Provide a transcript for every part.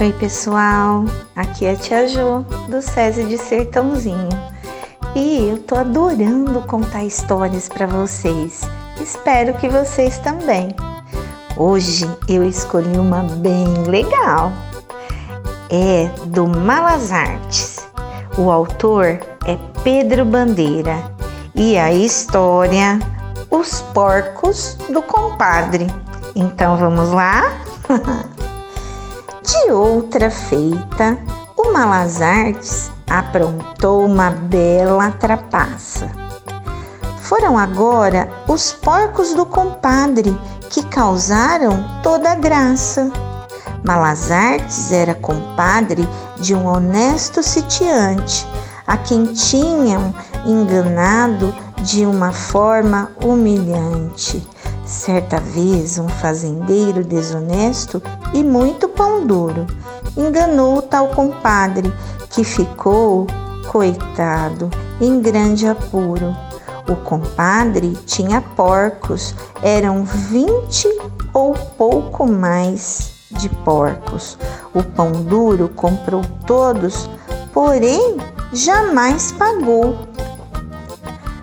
Oi, pessoal. Aqui é a Tia Jo, do SESI de Sertãozinho. E eu tô adorando contar histórias para vocês. Espero que vocês também. Hoje eu escolhi uma bem legal. É do Malas Artes. O autor é Pedro Bandeira e a história Os Porcos do Compadre. Então vamos lá? De outra feita, o Malazartes aprontou uma bela trapaça. Foram agora os porcos do compadre que causaram toda a graça. Malazartes era compadre de um honesto sitiante, a quem tinham enganado de uma forma humilhante. Certa vez, um fazendeiro desonesto e muito pão duro enganou o tal compadre que ficou, coitado, em grande apuro. O compadre tinha porcos, eram vinte ou pouco mais de porcos. O pão duro comprou todos, porém jamais pagou.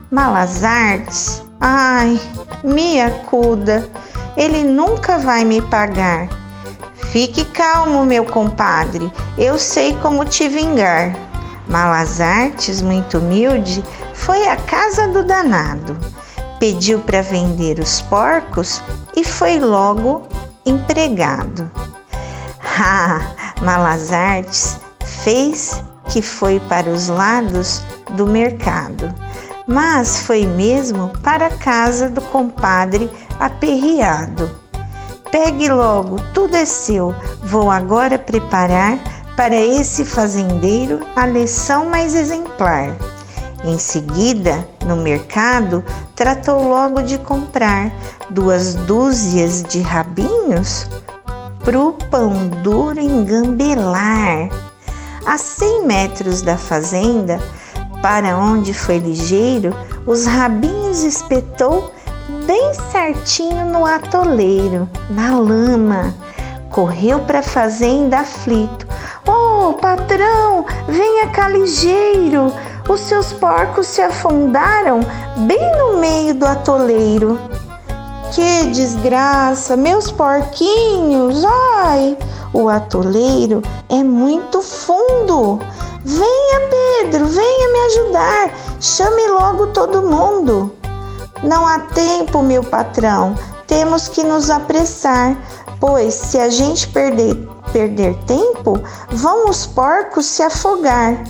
Malas artes, ai, me acuda, ele nunca vai me pagar. Fique calmo, meu compadre, eu sei como te vingar. Malas Artes, muito humilde, foi à casa do danado, pediu para vender os porcos e foi logo empregado. Ah, Malas Artes fez que foi para os lados do mercado mas foi mesmo para a casa do compadre aperreado. Pegue logo, tudo é seu. Vou agora preparar para esse fazendeiro a lição mais exemplar. Em seguida, no mercado, tratou logo de comprar duas dúzias de rabinhos pro pão duro engambelar. A cem metros da fazenda, para onde foi ligeiro, os rabinhos espetou bem certinho no atoleiro, na lama. Correu para a fazenda aflito. Oh, patrão, venha cá ligeiro. Os seus porcos se afundaram bem no meio do atoleiro. Que desgraça, meus porquinhos! Ai, o atoleiro é muito fundo. Venha, Pedro, venha me ajudar. Chame logo todo mundo. Não há tempo, meu patrão. Temos que nos apressar, pois se a gente perder, perder tempo, vão os porcos se afogar.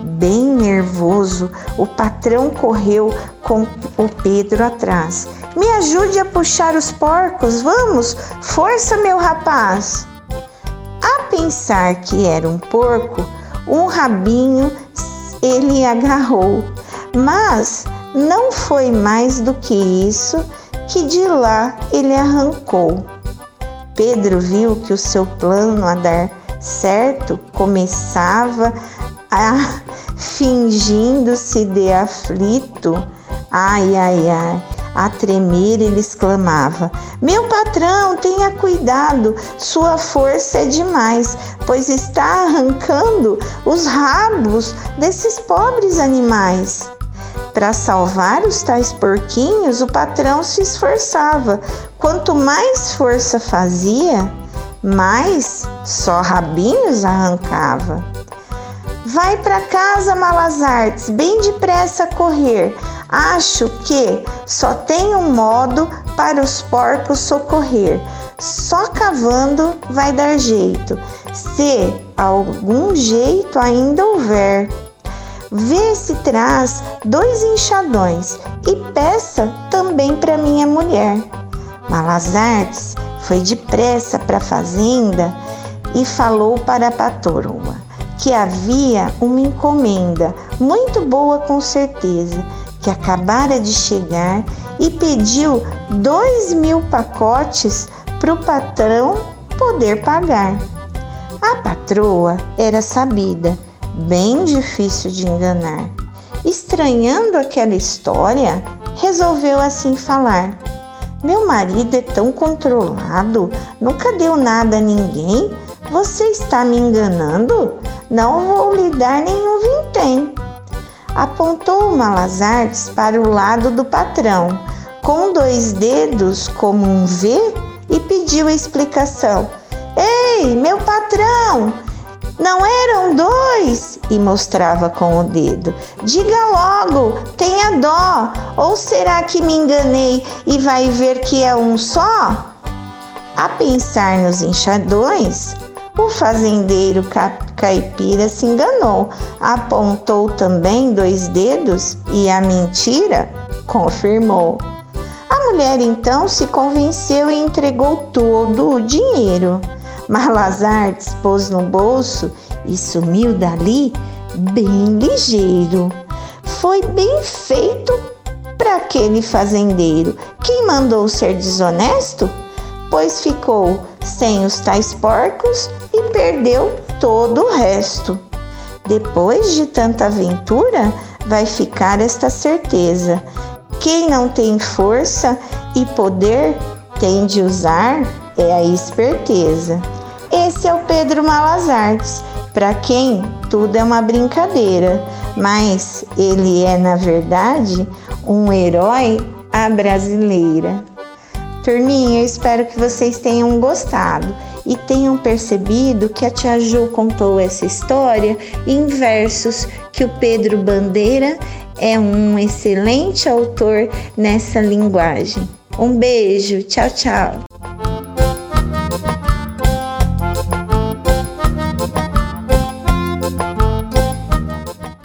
Bem nervoso, o patrão correu com o Pedro atrás. Me ajude a puxar os porcos, vamos! Força, meu rapaz! A pensar que era um porco, um rabinho ele agarrou, mas não foi mais do que isso que de lá ele arrancou. Pedro viu que o seu plano a dar certo começava a fingindo-se de aflito. Ai, ai, ai. A tremer, ele exclamava: Meu patrão, tenha cuidado, sua força é demais, pois está arrancando os rabos desses pobres animais. Para salvar os tais porquinhos, o patrão se esforçava. Quanto mais força fazia, mais só rabinhos arrancava. Vai para casa, malas artes, bem depressa correr. Acho que só tem um modo para os porcos socorrer. Só cavando vai dar jeito, se algum jeito ainda houver. Vê se traz dois enxadões e peça também para minha mulher. Malas Artes foi depressa para a fazenda e falou para a patroa que havia uma encomenda muito boa com certeza que acabara de chegar e pediu dois mil pacotes para o patrão poder pagar. A patroa era sabida, bem difícil de enganar. Estranhando aquela história, resolveu assim falar: Meu marido é tão controlado, nunca deu nada a ninguém, Você está me enganando? Não vou lhe dar nenhum vintém. Apontou Malazartes para o lado do patrão, com dois dedos como um V, e pediu a explicação. Ei, meu patrão! Não eram dois? E mostrava com o dedo. Diga logo, tenha dó. Ou será que me enganei e vai ver que é um só? A pensar nos enxadões, o fazendeiro caipira se enganou, apontou também dois dedos e a mentira confirmou. A mulher então se convenceu e entregou todo o dinheiro. Malazar pôs no bolso e sumiu dali bem ligeiro. Foi bem feito para aquele fazendeiro. Quem mandou ser desonesto? Pois ficou sem os tais porcos e perdeu todo o resto. Depois de tanta aventura, vai ficar esta certeza: quem não tem força e poder tem de usar é a esperteza. Esse é o Pedro Malazartes, para quem tudo é uma brincadeira, mas ele é, na verdade, um herói à brasileira. Turminha, eu espero que vocês tenham gostado e tenham percebido que a Tia Ju contou essa história em versos que o Pedro Bandeira é um excelente autor nessa linguagem. Um beijo, tchau, tchau.